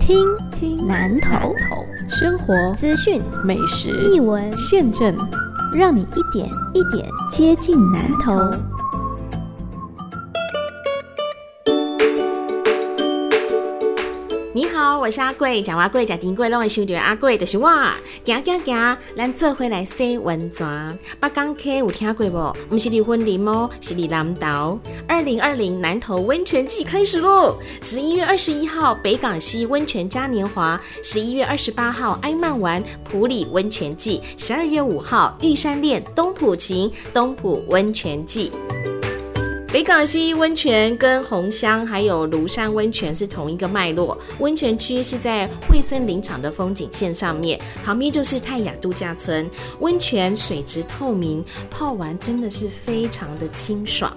听听南头生活资讯美食译文现证，让你一点一点接近南投。你好，我是阿贵，讲话贵，讲丁贵，拢会想到阿贵，就是我。行行行，咱做回来洗温泉。北港溪有听过无？不是离婚林哦，是离南岛。二零二零南投温泉季开始喽！十一月二十一号北港溪温泉嘉年华，十一月二十八号埃曼湾普里温泉季，十二月五号玉山恋东浦晴东浦温泉季。北港溪温泉跟红香还有庐山温泉是同一个脉络，温泉区是在惠森林场的风景线上面，旁边就是泰雅度假村。温泉水质透明，泡完真的是非常的清爽。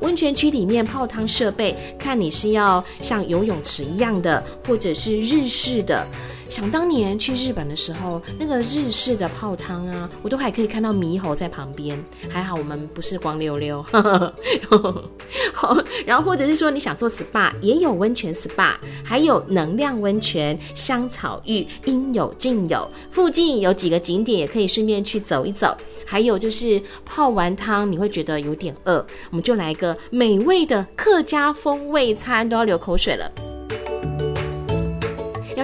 温泉区里面泡汤设备，看你是要像游泳池一样的，或者是日式的。想当年去日本的时候，那个日式的泡汤啊，我都还可以看到猕猴在旁边。还好我们不是光溜溜。好，然后或者是说你想做 SPA，也有温泉 SPA，还有能量温泉、香草浴，应有尽有。附近有几个景点也可以顺便去走一走。还有就是泡完汤你会觉得有点饿，我们就来个美味的客家风味餐，都要流口水了。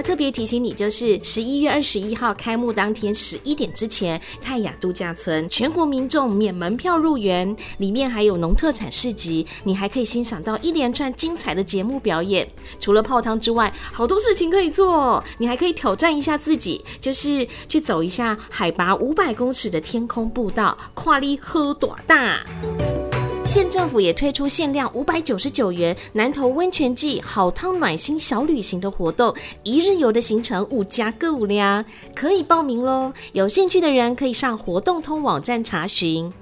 特别提醒你，就是十一月二十一号开幕当天十一点之前，泰雅度假村全国民众免门票入园，里面还有农特产市集，你还可以欣赏到一连串精彩的节目表演。除了泡汤之外，好多事情可以做，你还可以挑战一下自己，就是去走一下海拔五百公尺的天空步道，跨力喝短大。县政府也推出限量五百九十九元南投温泉季好汤暖心小旅行的活动，一日游的行程五加购物量，可以报名喽！有兴趣的人可以上活动通网站查询。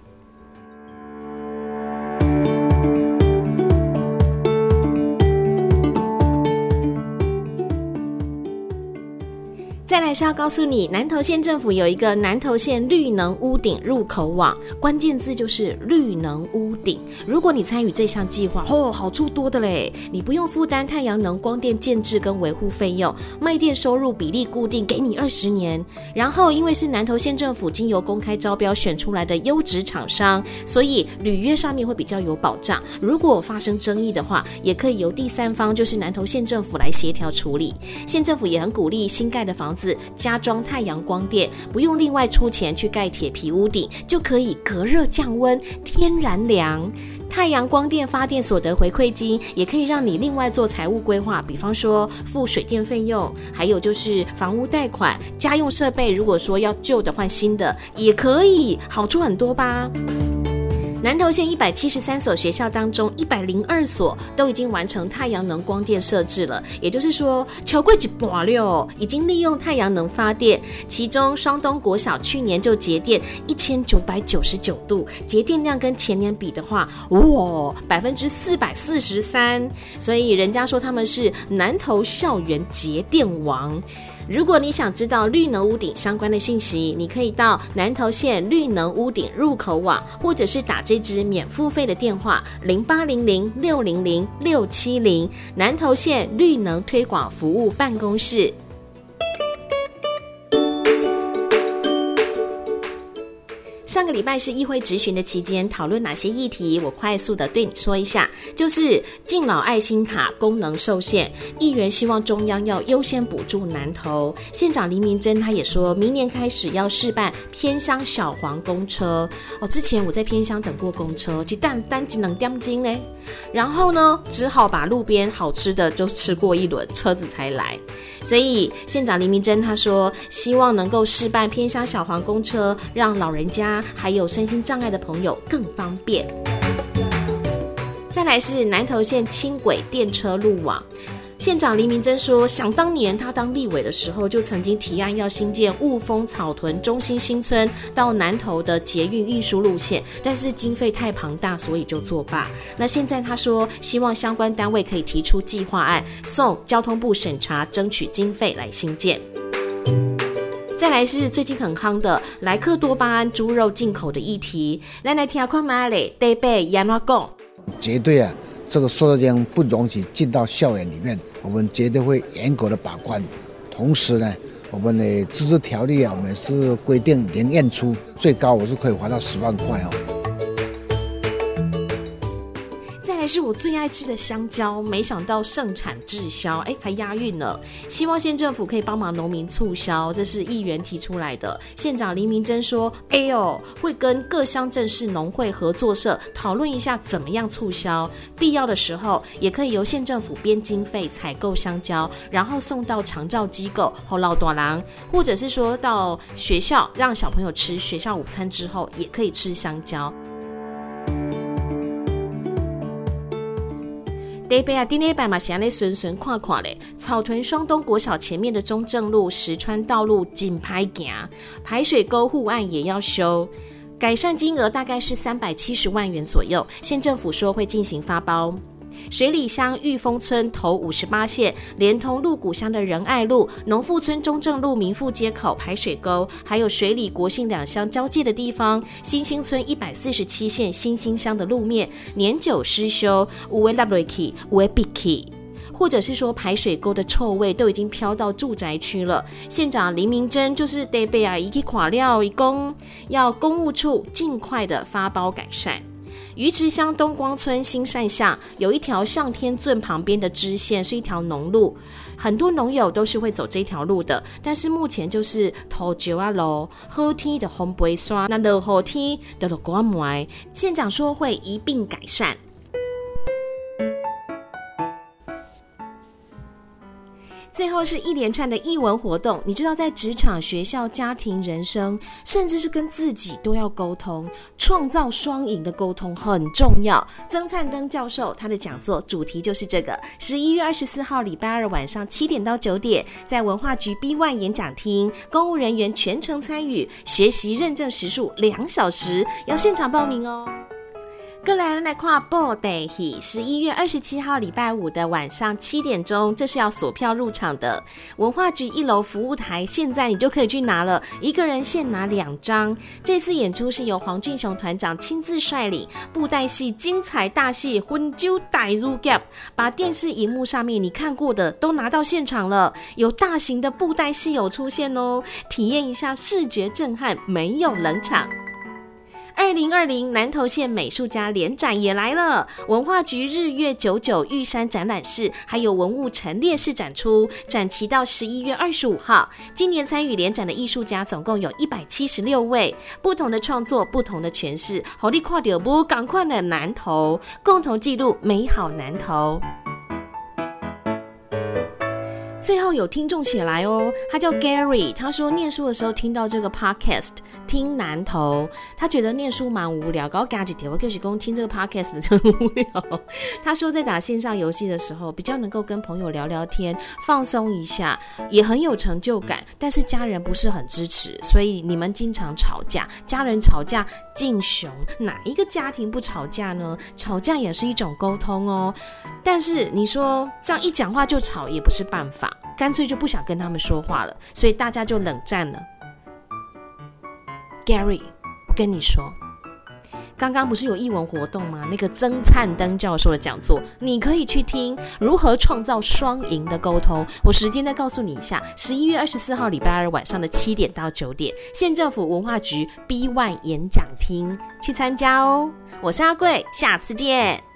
再来是要告诉你，南投县政府有一个南投县绿能屋顶入口网，关键字就是绿能屋顶。如果你参与这项计划，哦，好处多的嘞！你不用负担太阳能光电建制跟维护费用，卖电收入比例固定，给你二十年。然后因为是南投县政府经由公开招标选出来的优质厂商，所以履约上面会比较有保障。如果发生争议的话，也可以由第三方，就是南投县政府来协调处理。县政府也很鼓励新盖的房子。加装太阳光电，不用另外出钱去盖铁皮屋顶，就可以隔热降温，天然凉。太阳光电发电所得回馈金，也可以让你另外做财务规划，比方说付水电费用，还有就是房屋贷款、家用设备，如果说要旧的换新的，也可以，好处很多吧。南投县一百七十三所学校当中，一百零二所都已经完成太阳能光电设置了，也就是说，超过一半了，已经利用太阳能发电。其中，双东国小去年就节电一千九百九十九度，节电量跟前年比的话，哇，百分之四百四十三。所以人家说他们是南投校园节电王。如果你想知道绿能屋顶相关的讯息，你可以到南投县绿能屋顶入口网，或者是打这支免付费的电话零八零零六零零六七零南投县绿能推广服务办公室。上个礼拜是议会质询的期间，讨论哪些议题？我快速的对你说一下，就是敬老爱心卡功能受限，议员希望中央要优先补助南投。县长黎明珍他也说明年开始要试办偏乡小黄公车。哦，之前我在偏乡等过公车，鸡蛋单只能掉金嘞，然后呢，只好把路边好吃的就吃过一轮，车子才来。所以县长黎明珍他说，希望能够试办偏乡小黄公车，让老人家。还有身心障碍的朋友更方便。再来是南投县轻轨电车路网，县长黎明珍说，想当年他当立委的时候，就曾经提案要新建雾峰草屯中心新村到南投的捷运运输路线，但是经费太庞大，所以就作罢。那现在他说，希望相关单位可以提出计划案，送交通部审查，争取经费来新建。再来是最近很夯的莱克多巴胺猪肉进口的议题，来来听看嘛嘞，得被亚妈讲，绝对啊，这个塑料浆不容许进到校园里面，我们绝对会严格的把关。同时呢，我们的自治条例啊，我们是规定零验出，最高我是可以罚到十万块哦。是我最爱吃的香蕉，没想到盛产滞销，哎，还押韵了。希望县政府可以帮忙农民促销，这是议员提出来的。县长林明珍说：“哎呦，会跟各乡镇市农会合作社讨论一下怎么样促销，必要的时候也可以由县政府编经费采购香蕉，然后送到长照机构后老多郎，或者是说到学校让小朋友吃学校午餐之后也可以吃香蕉。”台北啊，顶礼拜嘛，是安尼顺顺看看嘞。草屯双东国小前面的中正路、石川道路紧排行，排水沟护岸也要修，改善金额大概是三百七十万元左右。县政府说会进行发包。水里乡玉峰村头五十八线，连通鹿谷乡的仁爱路、农富村中正路民富街口排水沟，还有水里国姓两乡交界的地方，新兴村一百四十七线新兴乡的路面年久失修，无为 l a b r a k y 无为 bicky，或者是说排水沟的臭味都已经飘到住宅区了。县长林明珍就是得被啊，一起垮料一公，要公务处尽快的发包改善。鱼池乡东光村新善巷有一条向天圳旁边的支线，是一条农路，很多农友都是会走这条路的。但是目前就是头九啊楼、后天的红不会刷，那落后天的落光霾。县长说会一并改善。最后是一连串的译文活动，你知道，在职场、学校、家庭、人生，甚至是跟自己都要沟通，创造双赢的沟通很重要。曾灿登教授他的讲座主题就是这个。十一月二十四号礼拜二晚上七点到九点，在文化局 B One 演讲厅，公务人员全程参与，学习认证时数两小时，要现场报名哦。各来来看报的戏，十一月二十七号礼拜五的晚上七点钟，这是要锁票入场的。文化局一楼服务台，现在你就可以去拿了，一个人限拿两张。这次演出是由黄俊雄团长亲自率领，布袋戏精彩大戏《魂酒带入 gap》，把电视荧幕上面你看过的都拿到现场了，有大型的布袋戏有出现哦，体验一下视觉震撼，没有冷场。二零二零南投县美术家联展也来了，文化局日月九九玉山展览室，还有文物陈列室展出，展期到十一月二十五号。今年参与联展的艺术家总共有一百七十六位，不同的创作，不同的诠释。好利跨掉不赶快的南投，共同记录美好南投。最后有听众写来哦，他叫 Gary，他说念书的时候听到这个 podcast，听南投，他觉得念书蛮无聊，搞加几条，我就是公听这个 podcast 真无聊。他说在打线上游戏的时候，比较能够跟朋友聊聊天，放松一下，也很有成就感。但是家人不是很支持，所以你们经常吵架，家人吵架，敬雄哪一个家庭不吵架呢？吵架也是一种沟通哦。但是你说这样一讲话就吵，也不是办法。干脆就不想跟他们说话了，所以大家就冷战了。Gary，我跟你说，刚刚不是有译文活动吗？那个曾灿登教授的讲座，你可以去听如何创造双赢的沟通。我时间再告诉你一下，十一月二十四号礼拜二晚上的七点到九点，县政府文化局 B One 演讲厅去参加哦。我是阿贵，下次见。